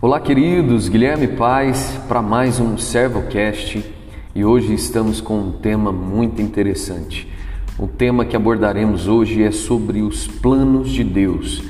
Olá, queridos, Guilherme Paz para mais um Servocast e hoje estamos com um tema muito interessante. O tema que abordaremos hoje é sobre os planos de Deus.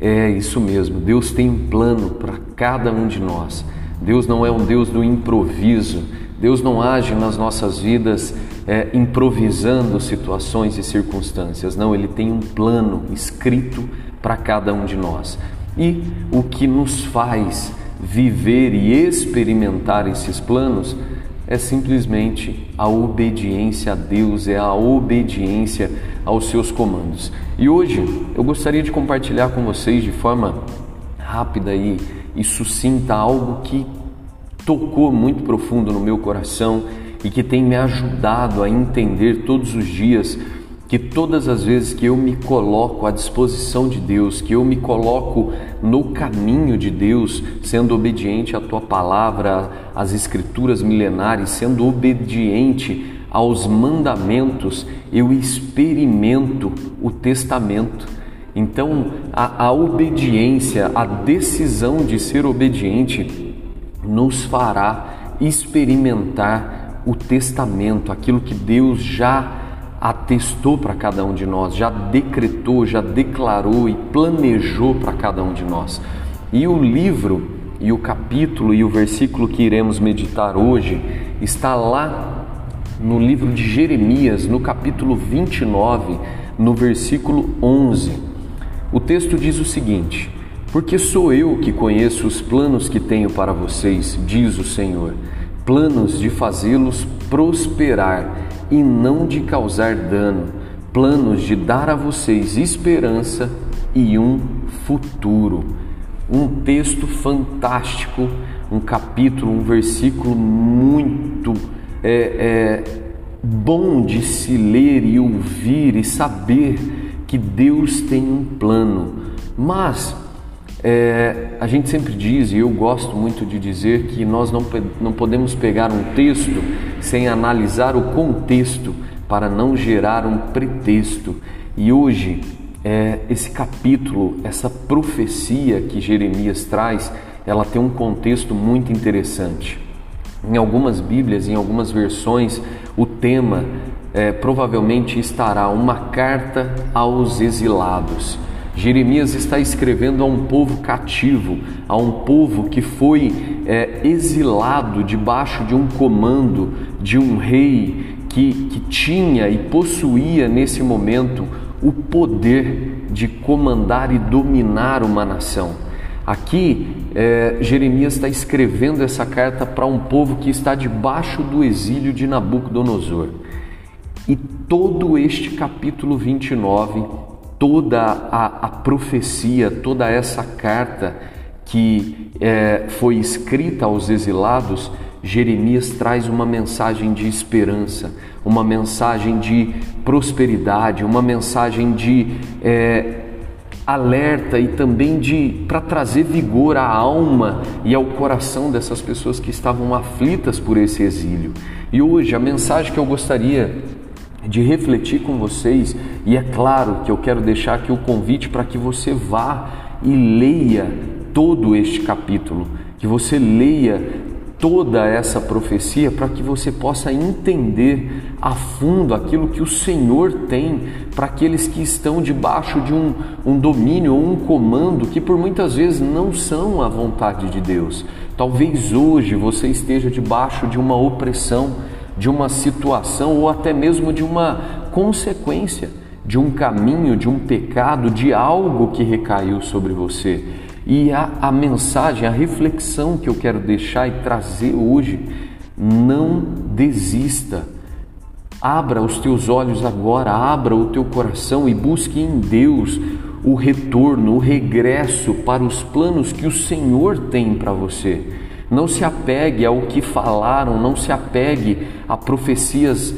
É isso mesmo, Deus tem um plano para cada um de nós. Deus não é um Deus do improviso, Deus não age nas nossas vidas é, improvisando situações e circunstâncias, não, Ele tem um plano escrito para cada um de nós. E o que nos faz viver e experimentar esses planos é simplesmente a obediência a Deus, é a obediência aos seus comandos. E hoje eu gostaria de compartilhar com vocês de forma rápida e, e sucinta algo que tocou muito profundo no meu coração e que tem me ajudado a entender todos os dias que todas as vezes que eu me coloco à disposição de Deus, que eu me coloco no caminho de Deus, sendo obediente à tua palavra, às escrituras milenares, sendo obediente aos mandamentos, eu experimento o testamento. Então, a, a obediência, a decisão de ser obediente, nos fará experimentar o testamento, aquilo que Deus já atestou para cada um de nós, já decretou, já declarou e planejou para cada um de nós. E o livro e o capítulo e o versículo que iremos meditar hoje está lá no livro de Jeremias, no capítulo 29, no versículo 11. O texto diz o seguinte: Porque sou eu que conheço os planos que tenho para vocês, diz o Senhor, planos de fazê-los prosperar e não de causar dano, planos de dar a vocês esperança e um futuro. Um texto fantástico, um capítulo, um versículo muito é, é, bom de se ler e ouvir e saber que Deus tem um plano. Mas é, a gente sempre diz, e eu gosto muito de dizer, que nós não, não podemos pegar um texto sem analisar o contexto para não gerar um pretexto. E hoje, é, esse capítulo, essa profecia que Jeremias traz, ela tem um contexto muito interessante. Em algumas Bíblias, em algumas versões, o tema é, provavelmente estará uma carta aos exilados. Jeremias está escrevendo a um povo cativo, a um povo que foi é, exilado debaixo de um comando de um rei que, que tinha e possuía nesse momento o poder de comandar e dominar uma nação. Aqui, é, Jeremias está escrevendo essa carta para um povo que está debaixo do exílio de Nabucodonosor. E todo este capítulo 29 toda a, a profecia, toda essa carta que é, foi escrita aos exilados, Jeremias traz uma mensagem de esperança, uma mensagem de prosperidade, uma mensagem de é, alerta e também de para trazer vigor à alma e ao coração dessas pessoas que estavam aflitas por esse exílio. E hoje a mensagem que eu gostaria de refletir com vocês, e é claro que eu quero deixar aqui o convite para que você vá e leia todo este capítulo, que você leia toda essa profecia para que você possa entender a fundo aquilo que o Senhor tem para aqueles que estão debaixo de um, um domínio ou um comando que por muitas vezes não são a vontade de Deus. Talvez hoje você esteja debaixo de uma opressão de uma situação ou até mesmo de uma consequência, de um caminho, de um pecado, de algo que recaiu sobre você. E a, a mensagem, a reflexão que eu quero deixar e trazer hoje, não desista. Abra os teus olhos agora, abra o teu coração e busque em Deus o retorno, o regresso para os planos que o Senhor tem para você. Não se apegue ao que falaram, não se apegue a profecias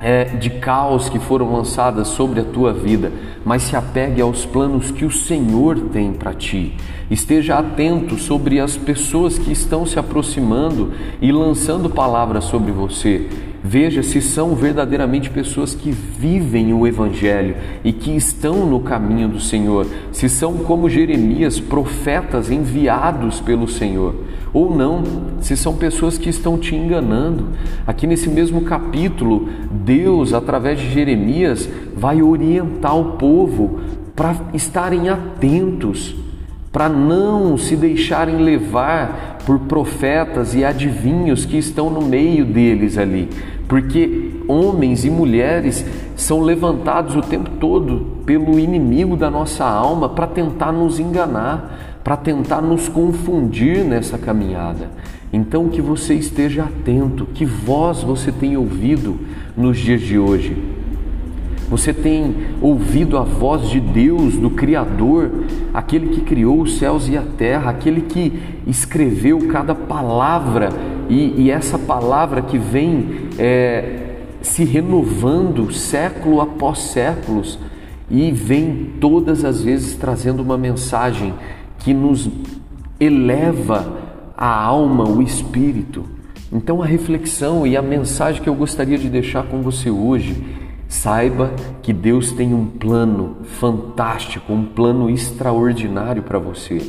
é, de caos que foram lançadas sobre a tua vida, mas se apegue aos planos que o Senhor tem para ti. Esteja atento sobre as pessoas que estão se aproximando e lançando palavras sobre você. Veja se são verdadeiramente pessoas que vivem o Evangelho e que estão no caminho do Senhor, se são como Jeremias, profetas enviados pelo Senhor, ou não, se são pessoas que estão te enganando. Aqui nesse mesmo capítulo, Deus, através de Jeremias, vai orientar o povo para estarem atentos para não se deixarem levar por profetas e adivinhos que estão no meio deles ali, porque homens e mulheres são levantados o tempo todo pelo inimigo da nossa alma para tentar nos enganar, para tentar nos confundir nessa caminhada. Então que você esteja atento, que voz você tem ouvido nos dias de hoje você tem ouvido a voz de Deus, do Criador, aquele que criou os céus e a terra, aquele que escreveu cada palavra e, e essa palavra que vem é, se renovando século após séculos e vem todas as vezes trazendo uma mensagem que nos eleva a alma, o espírito. Então a reflexão e a mensagem que eu gostaria de deixar com você hoje Saiba que Deus tem um plano fantástico, um plano extraordinário para você.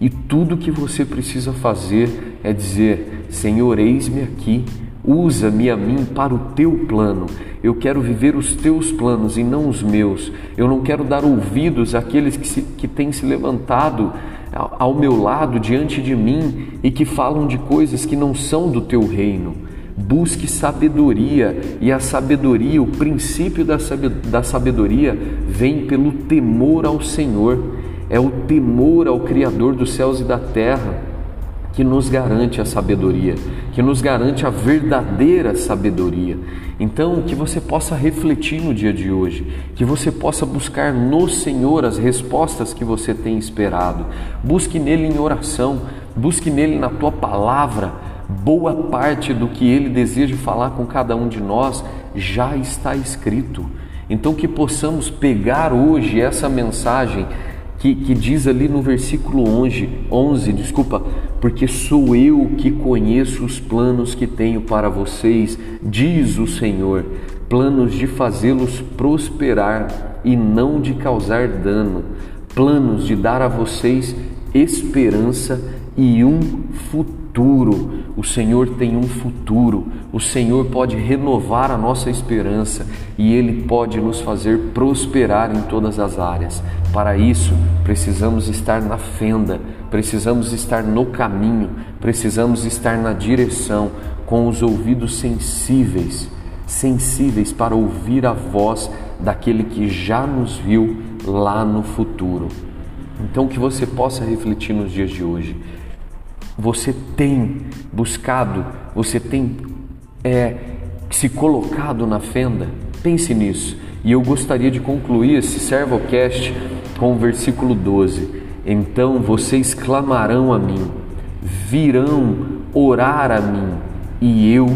E tudo que você precisa fazer é dizer: Senhor, eis-me aqui, usa-me a mim para o teu plano. Eu quero viver os teus planos e não os meus. Eu não quero dar ouvidos àqueles que, se, que têm se levantado ao meu lado, diante de mim, e que falam de coisas que não são do teu reino. Busque sabedoria, e a sabedoria, o princípio da sabedoria, vem pelo temor ao Senhor. É o temor ao Criador dos céus e da terra que nos garante a sabedoria, que nos garante a verdadeira sabedoria. Então, que você possa refletir no dia de hoje, que você possa buscar no Senhor as respostas que você tem esperado. Busque nele em oração, busque nele na tua palavra boa parte do que ele deseja falar com cada um de nós já está escrito. Então, que possamos pegar hoje essa mensagem que, que diz ali no versículo 11, 11, desculpa, porque sou eu que conheço os planos que tenho para vocês, diz o Senhor, planos de fazê-los prosperar e não de causar dano, planos de dar a vocês esperança e um futuro. O Senhor tem um futuro. O Senhor pode renovar a nossa esperança e Ele pode nos fazer prosperar em todas as áreas. Para isso, precisamos estar na fenda, precisamos estar no caminho, precisamos estar na direção, com os ouvidos sensíveis sensíveis para ouvir a voz daquele que já nos viu lá no futuro. Então, que você possa refletir nos dias de hoje você tem buscado, você tem é, se colocado na fenda? Pense nisso. E eu gostaria de concluir esse Servocast com o versículo 12. Então vocês clamarão a mim, virão orar a mim, e eu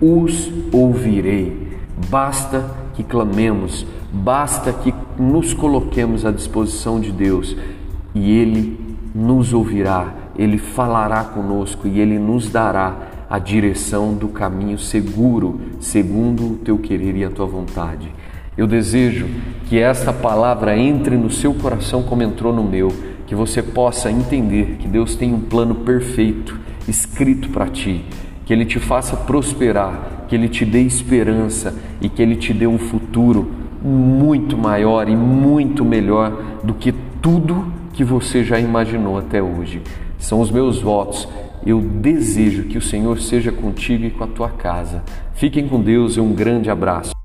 os ouvirei. Basta que clamemos, basta que nos coloquemos à disposição de Deus, e Ele nos ouvirá ele falará conosco e Ele nos dará a direção do caminho seguro, segundo o teu querer e a tua vontade. Eu desejo que esta palavra entre no seu coração como entrou no meu, que você possa entender que Deus tem um plano perfeito escrito para ti, que Ele te faça prosperar, que Ele te dê esperança e que Ele te dê um futuro muito maior e muito melhor do que tudo que você já imaginou até hoje. São os meus votos. Eu desejo que o Senhor seja contigo e com a tua casa. Fiquem com Deus e um grande abraço.